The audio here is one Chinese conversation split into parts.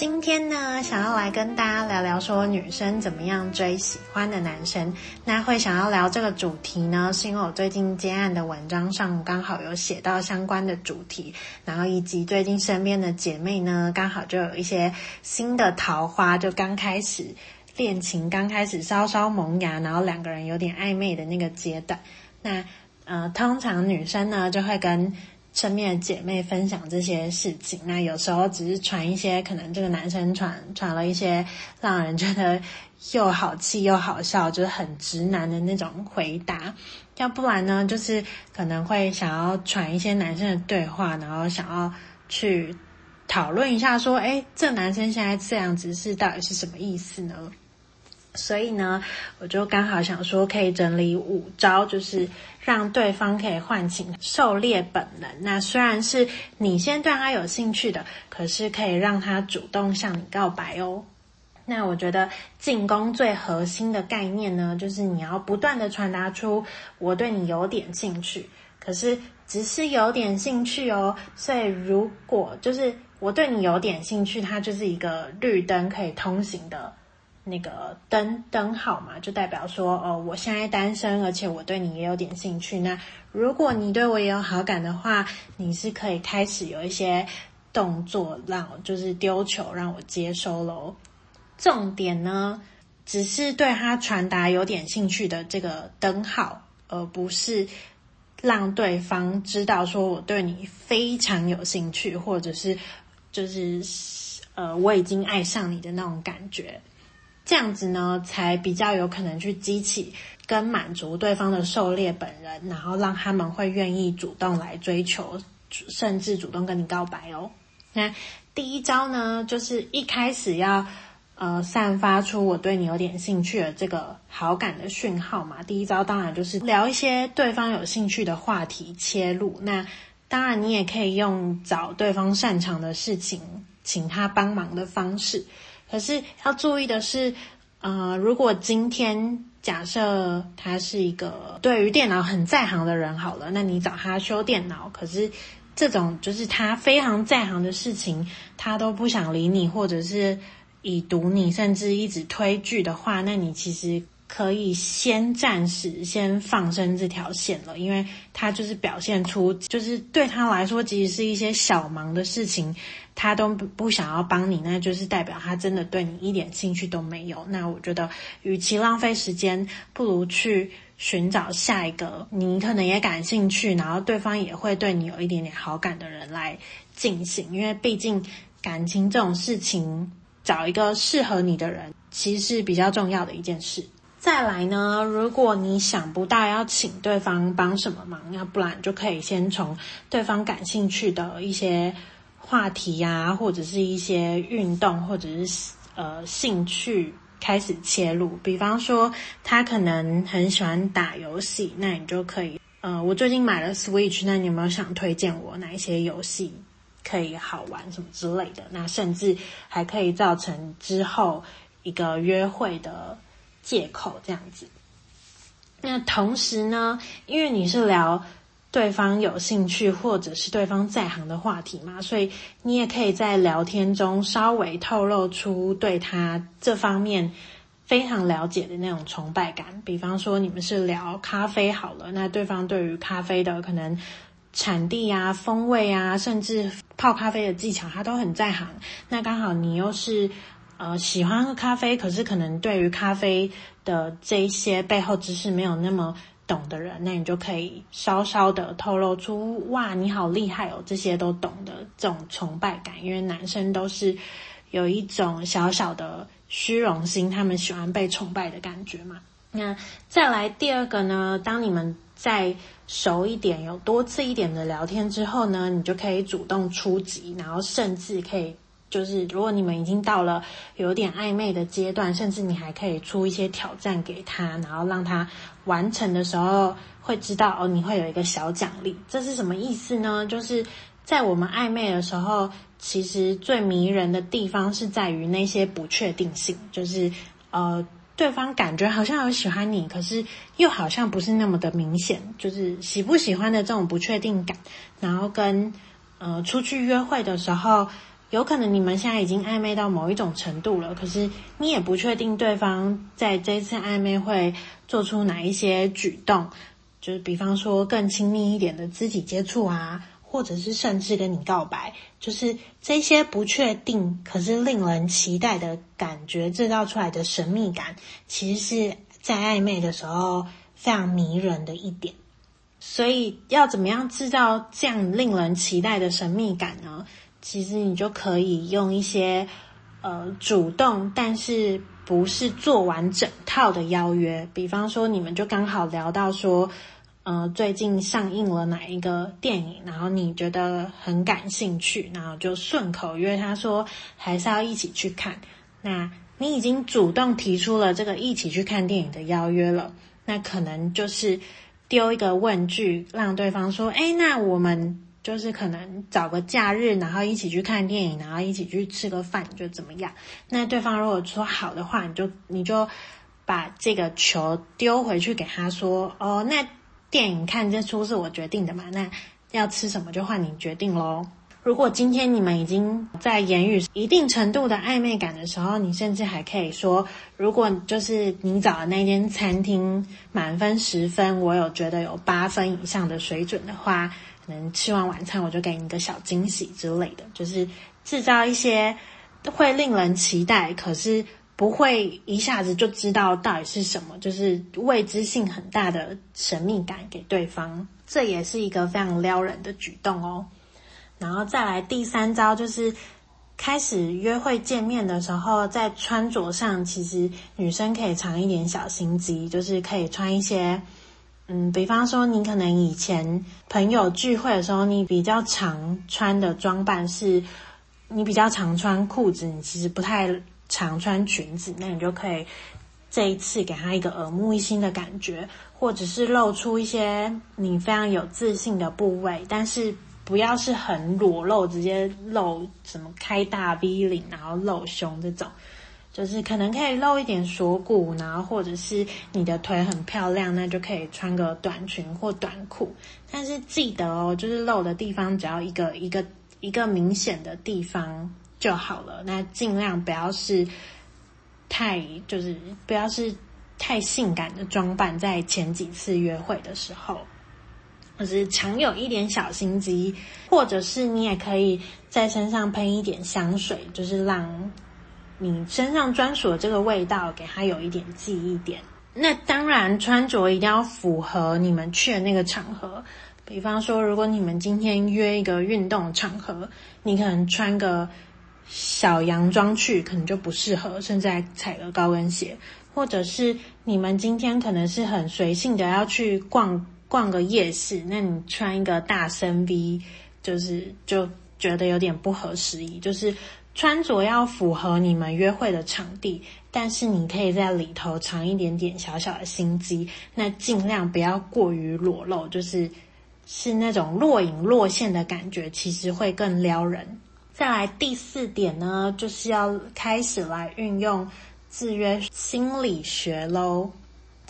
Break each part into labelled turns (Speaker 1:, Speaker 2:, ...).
Speaker 1: 今天呢，想要来跟大家聊聊说女生怎么样追喜欢的男生。那会想要聊这个主题呢，是因为我最近接案的文章上刚好有写到相关的主题，然后以及最近身边的姐妹呢，刚好就有一些新的桃花，就刚开始恋情，刚开始稍稍萌芽，然后两个人有点暧昧的那个阶段。那呃，通常女生呢就会跟身边的姐妹分享这些事情，那有时候只是传一些，可能这个男生传传了一些让人觉得又好气又好笑，就是很直男的那种回答；要不然呢，就是可能会想要传一些男生的对话，然后想要去讨论一下，说，哎，这男生现在这样子是到底是什么意思呢？所以呢，我就刚好想说，可以整理五招，就是让对方可以唤醒狩猎本能。那虽然是你先对他有兴趣的，可是可以让他主动向你告白哦。那我觉得进攻最核心的概念呢，就是你要不断的传达出我对你有点兴趣，可是只是有点兴趣哦。所以如果就是我对你有点兴趣，它就是一个绿灯可以通行的。那个灯灯号嘛，就代表说，哦，我现在单身，而且我对你也有点兴趣。那如果你对我也有好感的话，你是可以开始有一些动作，让就是丢球，让我接收喽。重点呢，只是对他传达有点兴趣的这个灯号，而不是让对方知道说我对你非常有兴趣，或者是就是呃我已经爱上你的那种感觉。这样子呢，才比较有可能去激起跟满足对方的狩猎本能，然后让他们会愿意主动来追求，甚至主动跟你告白哦。那第一招呢，就是一开始要呃散发出我对你有点兴趣的这个好感的讯号嘛。第一招当然就是聊一些对方有兴趣的话题切入。那当然你也可以用找对方擅长的事情，请他帮忙的方式。可是要注意的是，呃，如果今天假设他是一个对于电脑很在行的人，好了，那你找他修电脑，可是这种就是他非常在行的事情，他都不想理你，或者是已读你，甚至一直推拒的话，那你其实可以先暂时先放生这条线了，因为他就是表现出，就是对他来说，即使是一些小忙的事情。他都不想要帮你，那就是代表他真的对你一点兴趣都没有。那我觉得，与其浪费时间，不如去寻找下一个你可能也感兴趣，然后对方也会对你有一点点好感的人来进行。因为毕竟感情这种事情，找一个适合你的人，其实是比较重要的一件事。再来呢，如果你想不到要请对方帮什么忙，要不然就可以先从对方感兴趣的一些。话题呀、或者是一些运动，或者是呃兴趣开始切入。比方说，他可能很喜欢打游戏，那你就可以呃，我最近买了 Switch，那你有没有想推荐我哪一些游戏可以好玩什么之类的？那甚至还可以造成之后一个约会的借口，这样子。那同时呢，因为你是聊。对方有兴趣或者是对方在行的话题嘛，所以你也可以在聊天中稍微透露出对他这方面非常了解的那种崇拜感。比方说，你们是聊咖啡好了，那对方对于咖啡的可能产地啊、风味啊，甚至泡咖啡的技巧，他都很在行。那刚好你又是呃喜欢喝咖啡，可是可能对于咖啡的这一些背后知识没有那么。懂的人，那你就可以稍稍的透露出哇，你好厉害哦，这些都懂的这种崇拜感，因为男生都是有一种小小的虚荣心，他们喜欢被崇拜的感觉嘛。那再来第二个呢，当你们再熟一点，有多次一点的聊天之后呢，你就可以主动出击，然后甚至可以就是如果你们已经到了有点暧昧的阶段，甚至你还可以出一些挑战给他，然后让他完成的时候会知道哦，你会有一个小奖励。这是什么意思呢？就是在我们暧昧的时候，其实最迷人的地方是在于那些不确定性，就是呃，对方感觉好像有喜欢你，可是又好像不是那么的明显，就是喜不喜欢的这种不确定感，然后跟呃出去约会的时候。有可能你们现在已经暧昧到某一种程度了，可是你也不确定对方在这次暧昧会做出哪一些举动，就是比方说更亲密一点的肢体接触啊，或者是甚至跟你告白，就是这些不确定可是令人期待的感觉制造出来的神秘感，其实是在暧昧的时候非常迷人的一点。所以要怎么样制造这样令人期待的神秘感呢？其实你就可以用一些呃主动，但是不是做完整套的邀约。比方说，你们就刚好聊到说，呃，最近上映了哪一个电影，然后你觉得很感兴趣，然后就顺口约他说，还是要一起去看。那你已经主动提出了这个一起去看电影的邀约了，那可能就是丢一个问句，让对方说，哎，那我们。就是可能找个假日，然后一起去看电影，然后一起去吃个饭，就怎么样？那对方如果说好的话，你就你就把这个球丢回去给他说：“哦，那电影看这出是我决定的嘛？那要吃什么就换你决定喽。”如果今天你们已经在言语一定程度的暧昧感的时候，你甚至还可以说：“如果就是你找的那间餐厅满分十分，我有觉得有八分以上的水准的话。”能吃完晚餐，我就给你一个小惊喜之类的，就是制造一些会令人期待，可是不会一下子就知道到底是什么，就是未知性很大的神秘感给对方，这也是一个非常撩人的举动哦。然后再来第三招，就是开始约会见面的时候，在穿着上，其实女生可以藏一点小心机，就是可以穿一些。嗯，比方说，你可能以前朋友聚会的时候，你比较常穿的装扮是，你比较常穿裤子，你其实不太常穿裙子，那你就可以这一次给他一个耳目一新的感觉，或者是露出一些你非常有自信的部位，但是不要是很裸露，直接露什么开大 V 领，然后露胸这种。就是可能可以露一点锁骨，然后或者是你的腿很漂亮，那就可以穿个短裙或短裤。但是记得哦，就是露的地方只要一个一个一个明显的地方就好了。那尽量不要是太就是不要是太性感的装扮，在前几次约会的时候，或是常有一点小心机，或者是你也可以在身上喷一点香水，就是让。你身上专属的这个味道，给他有一点记忆点。那当然，穿着一定要符合你们去的那个场合。比方说，如果你们今天约一个运动场合，你可能穿个小洋装去，可能就不适合，甚至还踩个高跟鞋。或者是你们今天可能是很随性的要去逛逛个夜市，那你穿一个大深 V，就是就觉得有点不合时宜，就是。穿着要符合你们约会的场地，但是你可以在里头藏一点点小小的心机，那尽量不要过于裸露，就是是那种若隐若现的感觉，其实会更撩人。再来第四点呢，就是要开始来运用制约心理学喽。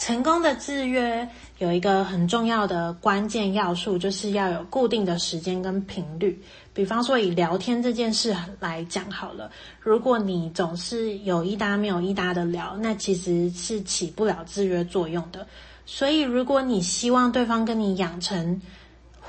Speaker 1: 成功的制约有一个很重要的关键要素，就是要有固定的时间跟频率。比方说，以聊天这件事来讲好了，如果你总是有一搭没有一搭的聊，那其实是起不了制约作用的。所以，如果你希望对方跟你养成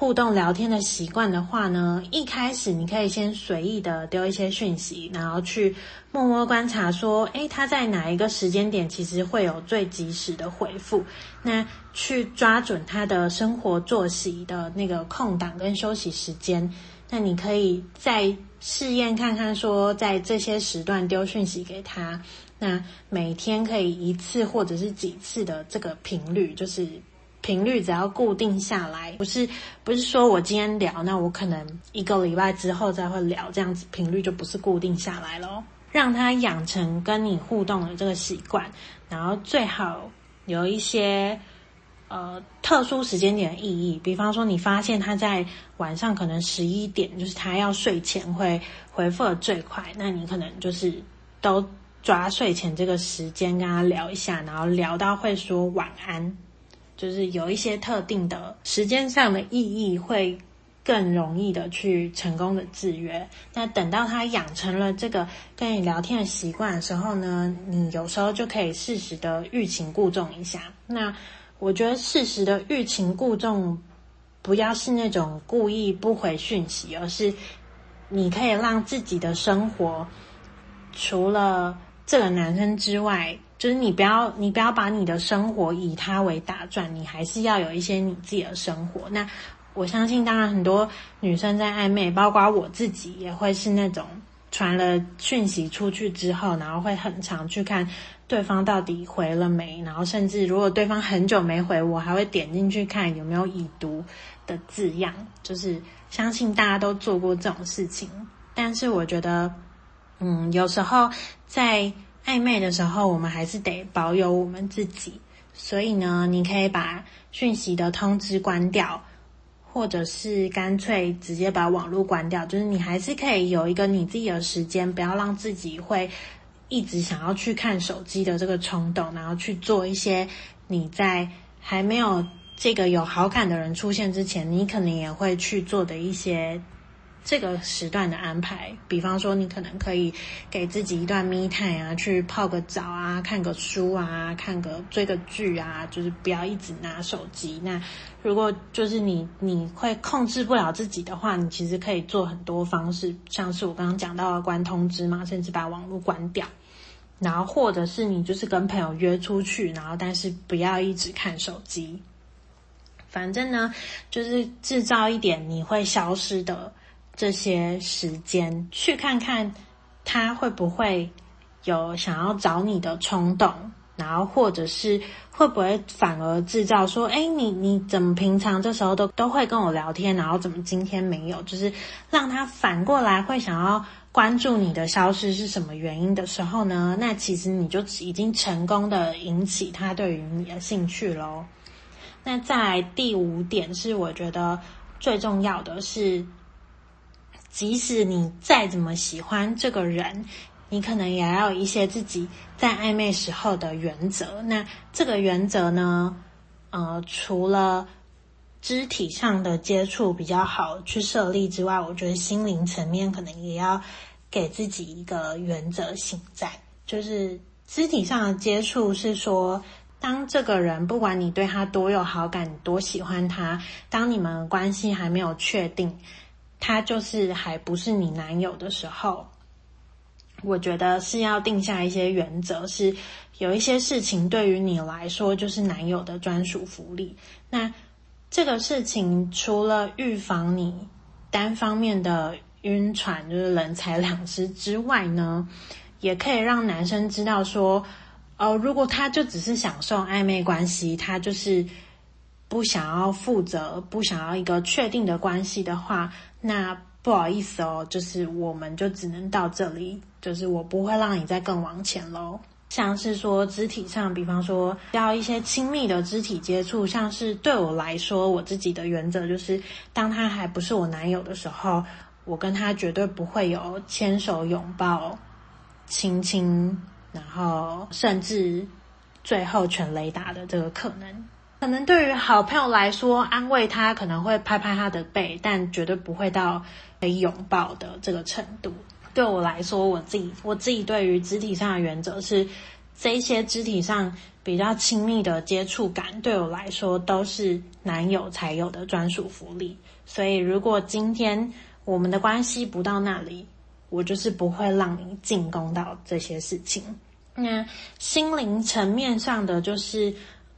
Speaker 1: 互动聊天的习惯的话呢，一开始你可以先随意的丢一些讯息，然后去默默观察说，诶，他在哪一个时间点其实会有最及时的回复，那去抓准他的生活作息的那个空档跟休息时间。那你可以再试验看看，说在这些时段丢讯息给他，那每天可以一次或者是几次的这个频率，就是频率只要固定下来，不是不是说我今天聊，那我可能一个礼拜之后再会聊，这样子频率就不是固定下来咯。让他养成跟你互动的这个习惯，然后最好有一些呃特殊时间点的意义，比方说你发现他在晚上可能十一点，就是他要睡前会回复的最快，那你可能就是都抓睡前这个时间跟他聊一下，然后聊到会说晚安，就是有一些特定的时间上的意义会。更容易的去成功的制约。那等到他养成了这个跟你聊天的习惯的时候呢，你有时候就可以适时的欲擒故纵一下。那我觉得适时的欲擒故纵，不要是那种故意不回讯息，而是你可以让自己的生活除了这个男生之外，就是你不要你不要把你的生活以他为打转，你还是要有一些你自己的生活。那。我相信，当然很多女生在暧昧，包括我自己，也会是那种传了讯息出去之后，然后会很常去看对方到底回了没，然后甚至如果对方很久没回我，还会点进去看有没有已读的字样。就是相信大家都做过这种事情，但是我觉得，嗯，有时候在暧昧的时候，我们还是得保有我们自己。所以呢，你可以把讯息的通知关掉。或者是干脆直接把网络关掉，就是你还是可以有一个你自己的时间，不要让自己会一直想要去看手机的这个冲动，然后去做一些你在还没有这个有好感的人出现之前，你可能也会去做的一些。这个时段的安排，比方说你可能可以给自己一段 me time 啊，去泡个澡啊，看个书啊，看个追个剧啊，就是不要一直拿手机。那如果就是你你会控制不了自己的话，你其实可以做很多方式，像是我刚刚讲到的关通知嘛，甚至把网络关掉，然后或者是你就是跟朋友约出去，然后但是不要一直看手机。反正呢，就是制造一点你会消失的。这些时间去看看他会不会有想要找你的冲动，然后或者是会不会反而制造说，哎，你你怎么平常这时候都都会跟我聊天，然后怎么今天没有？就是让他反过来会想要关注你的消失是什么原因的时候呢？那其实你就已经成功的引起他对于你的兴趣喽。那在第五点是我觉得最重要的是。即使你再怎么喜欢这个人，你可能也要有一些自己在暧昧时候的原则。那这个原则呢，呃，除了肢体上的接触比较好去设立之外，我觉得心灵层面可能也要给自己一个原则性在。就是肢体上的接触是说，当这个人不管你对他多有好感、多喜欢他，当你们关系还没有确定。他就是还不是你男友的时候，我觉得是要定下一些原则，是有一些事情对于你来说就是男友的专属福利。那这个事情除了预防你单方面的晕船，就是人财两失之外呢，也可以让男生知道说，哦，如果他就只是享受暧昧关系，他就是。不想要负责，不想要一个确定的关系的话，那不好意思哦，就是我们就只能到这里，就是我不会让你再更往前喽。像是说肢体上，比方说要一些亲密的肢体接触，像是对我来说，我自己的原则就是，当他还不是我男友的时候，我跟他绝对不会有牵手、拥抱、亲亲，然后甚至最后全雷达的这个可能。可能对于好朋友来说，安慰他可能会拍拍他的背，但绝对不会到可以拥抱的这个程度。对我来说，我自己我自己对于肢体上的原则是，这些肢体上比较亲密的接触感，对我来说都是男友才有的专属福利。所以，如果今天我们的关系不到那里，我就是不会让你进攻到这些事情。那心灵层面上的就是。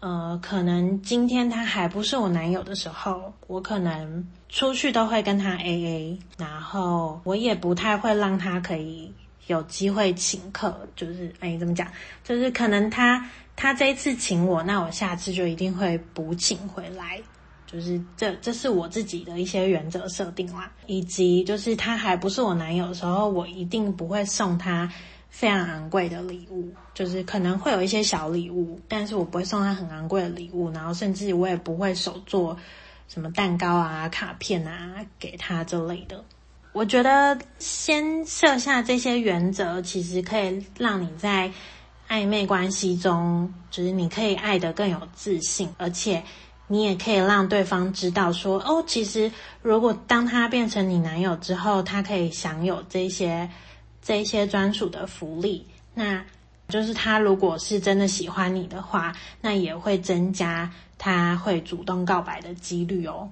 Speaker 1: 呃，可能今天他还不是我男友的时候，我可能出去都会跟他 AA，然后我也不太会让他可以有机会请客，就是哎，怎么讲？就是可能他他这一次请我，那我下次就一定会补请回来。就是这，这是我自己的一些原则设定啦，以及就是他还不是我男友的时候，我一定不会送他非常昂贵的礼物，就是可能会有一些小礼物，但是我不会送他很昂贵的礼物，然后甚至我也不会手做什么蛋糕啊、卡片啊给他之类的。我觉得先设下这些原则，其实可以让你在暧昧关系中，就是你可以爱得更有自信，而且。你也可以让对方知道说，哦，其实如果当他变成你男友之后，他可以享有这些这些专属的福利。那就是他如果是真的喜欢你的话，那也会增加他会主动告白的几率哦。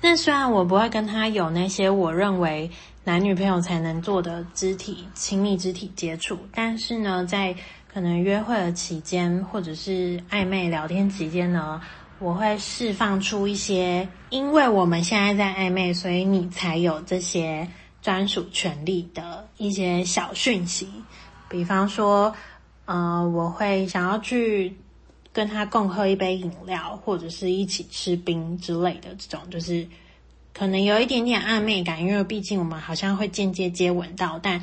Speaker 1: 那虽然我不会跟他有那些我认为男女朋友才能做的肢体亲密肢体接触，但是呢，在可能约会的期间或者是暧昧聊天期间呢。我会释放出一些，因为我们现在在暧昧，所以你才有这些专属权利的一些小讯息。比方说，呃，我会想要去跟他共喝一杯饮料，或者是一起吃冰之类的这种，就是可能有一点点暧昧感，因为毕竟我们好像会间接接吻到，但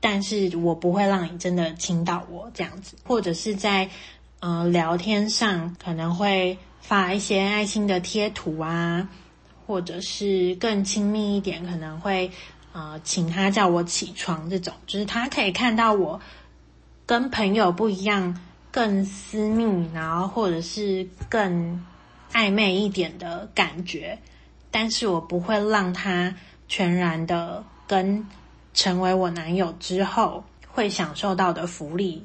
Speaker 1: 但是我不会让你真的亲到我这样子，或者是在呃聊天上可能会。发一些爱心的贴图啊，或者是更亲密一点，可能会呃请他叫我起床这种，就是他可以看到我跟朋友不一样，更私密，然后或者是更暧昧一点的感觉，但是我不会让他全然的跟成为我男友之后会享受到的福利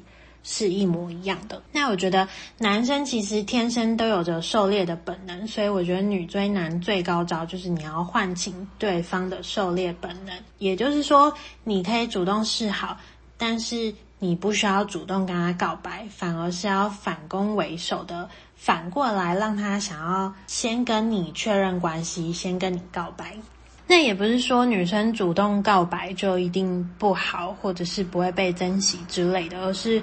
Speaker 1: 是一模一样的。那我觉得男生其实天生都有着狩猎的本能，所以我觉得女追男最高招就是你要唤醒对方的狩猎本能。也就是说，你可以主动示好，但是你不需要主动跟他告白，反而是要反攻为守的，反过来让他想要先跟你确认关系，先跟你告白。那也不是说女生主动告白就一定不好，或者是不会被珍惜之类的，而是。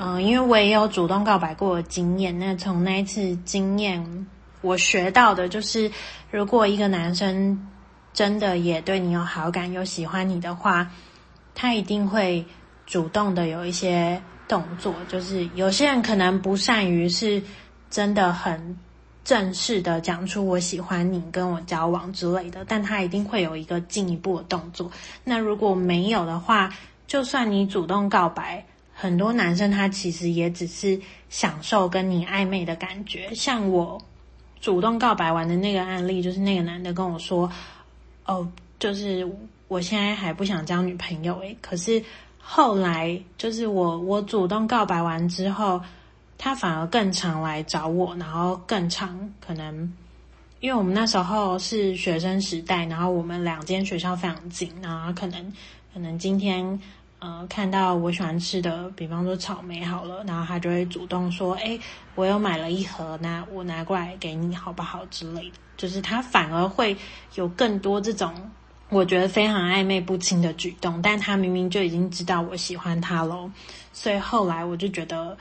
Speaker 1: 嗯、因为我也有主动告白过的经验。那从那一次经验，我学到的就是，如果一个男生真的也对你有好感、有喜欢你的话，他一定会主动的有一些动作。就是有些人可能不善于是真的很正式的讲出我喜欢你、跟我交往之类的，但他一定会有一个进一步的动作。那如果没有的话，就算你主动告白。很多男生他其实也只是享受跟你暧昧的感觉，像我主动告白完的那个案例，就是那个男的跟我说：“哦，就是我现在还不想交女朋友诶。”可是后来就是我我主动告白完之后，他反而更常来找我，然后更常可能因为我们那时候是学生时代，然后我们两间学校非常近，然后可能可能今天。呃，看到我喜欢吃的，比方说草莓好了，然后他就会主动说：“诶，我又买了一盒，那我拿过来给你好不好？”之类的，就是他反而会有更多这种我觉得非常暧昧不清的举动，但他明明就已经知道我喜欢他喽。所以后来我就觉得，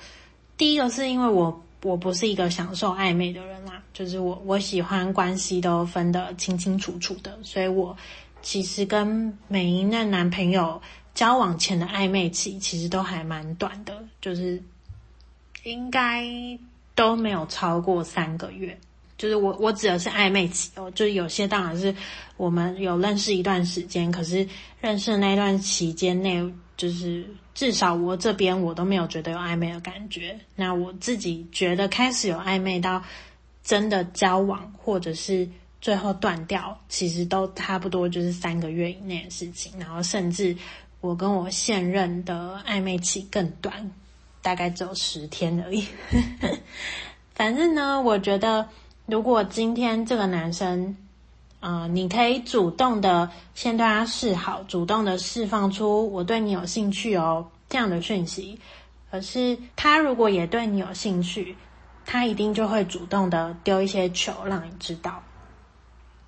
Speaker 1: 第一个是因为我我不是一个享受暧昧的人啦，就是我我喜欢关系都分得清清楚楚的，所以我其实跟每一任男朋友。交往前的暧昧期其实都还蛮短的，就是应该都没有超过三个月。就是我我指的是暧昧期哦，就是有些当然是我们有认识一段时间，可是认识的那段期间内，就是至少我这边我都没有觉得有暧昧的感觉。那我自己觉得开始有暧昧到真的交往，或者是最后断掉，其实都差不多就是三个月以内的事情，然后甚至。我跟我现任的暧昧期更短，大概只有十天而已。反正呢，我觉得如果今天这个男生，呃，你可以主动的先对他示好，主动的释放出我对你有兴趣哦这样的讯息。可是他如果也对你有兴趣，他一定就会主动的丢一些球让你知道。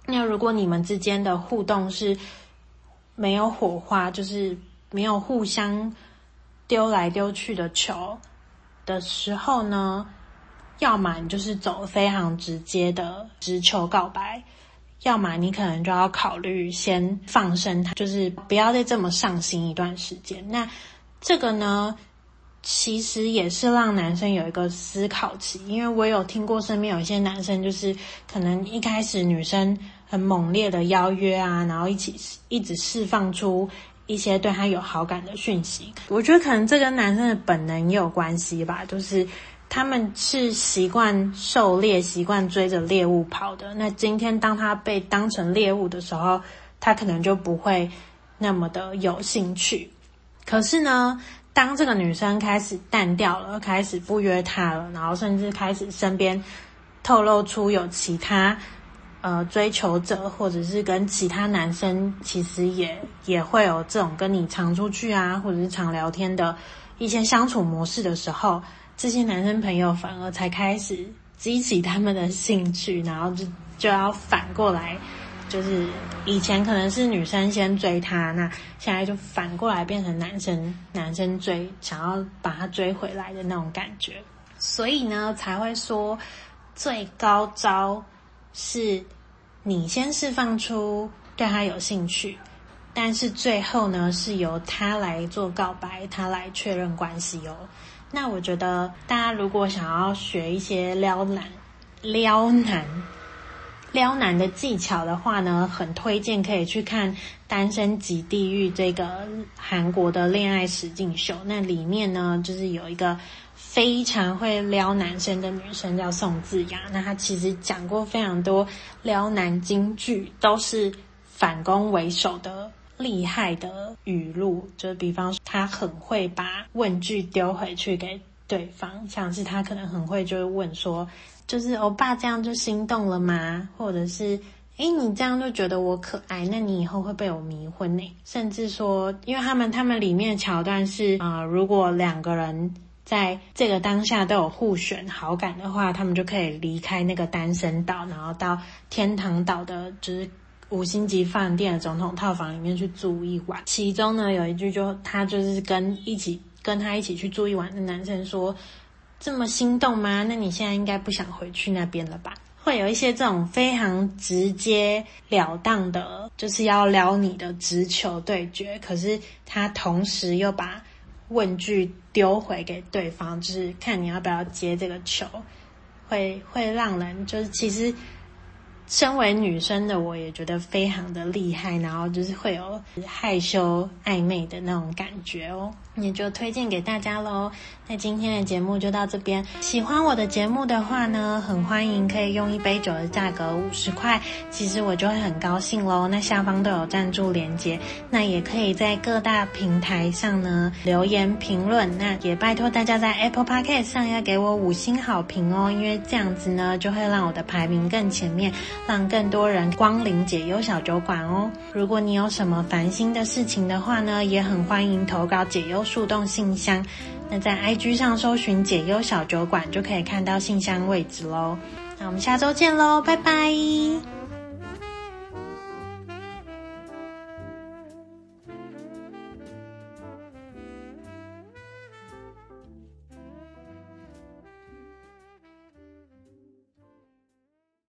Speaker 1: 那如果你们之间的互动是，没有火花，就是没有互相丢来丢去的球的时候呢，要么你就是走非常直接的直球告白，要么你可能就要考虑先放生他，就是不要再这么上心一段时间。那这个呢，其实也是让男生有一个思考期，因为我有听过身边有一些男生，就是可能一开始女生很猛烈的邀约啊，然后一起一直释放出一些对他有好感的讯息。我觉得可能这跟男生的本能也有关系吧，就是他们是习惯狩猎、习惯追着猎物跑的。那今天当他被当成猎物的时候，他可能就不会那么的有兴趣。可是呢，当这个女生开始淡掉了，开始不约他了，然后甚至开始身边透露出有其他呃追求者，或者是跟其他男生其实也也会有这种跟你常出去啊，或者是常聊天的一些相处模式的时候，这些男生朋友反而才开始激起他们的兴趣，然后就就要反过来。就是以前可能是女生先追他，那现在就反过来变成男生男生追，想要把他追回来的那种感觉。所以呢，才会说最高招是你先释放出对他有兴趣，但是最后呢，是由他来做告白，他来确认关系哦。那我觉得大家如果想要学一些撩男，撩男。撩男的技巧的话呢，很推荐可以去看《单身即地狱》这个韩国的恋爱实境秀。那里面呢，就是有一个非常会撩男生的女生叫宋智雅。那她其实讲过非常多撩男金句，都是反攻为首的厉害的语录。就比方说，她很会把问句丢回去给对方，像是他可能很会就会问说。就是欧巴这样就心动了吗？或者是，诶，你这样就觉得我可爱，那你以后会被我迷昏呢？甚至说，因为他们他们里面的桥段是，啊、如果两个人在这个当下都有互选好感的话，他们就可以离开那个单身岛，然后到天堂岛的，就是五星级饭店的总统套房里面去住一晚。其中呢，有一句就他就是跟一起跟他一起去住一晚的男生说。这么心动吗？那你现在应该不想回去那边了吧？会有一些这种非常直截了当的，就是要撩你的直球对决。可是他同时又把问句丢回给对方，就是看你要不要接这个球，会会让人就是其实。身为女生的我也觉得非常的厉害，然后就是会有害羞暧昧的那种感觉哦，也就推荐给大家喽。那今天的节目就到这边，喜欢我的节目的话呢，很欢迎可以用一杯酒的价格五十块，其实我就会很高兴喽。那下方都有赞助连接，那也可以在各大平台上呢留言评论，那也拜托大家在 Apple Podcast 上要给我五星好评哦，因为这样子呢就会让我的排名更前面。让更多人光临解忧小酒馆哦！如果你有什么烦心的事情的话呢，也很欢迎投稿解忧树洞信箱。那在 IG 上搜寻解忧小酒馆就可以看到信箱位置喽。那我们下周见喽，拜拜！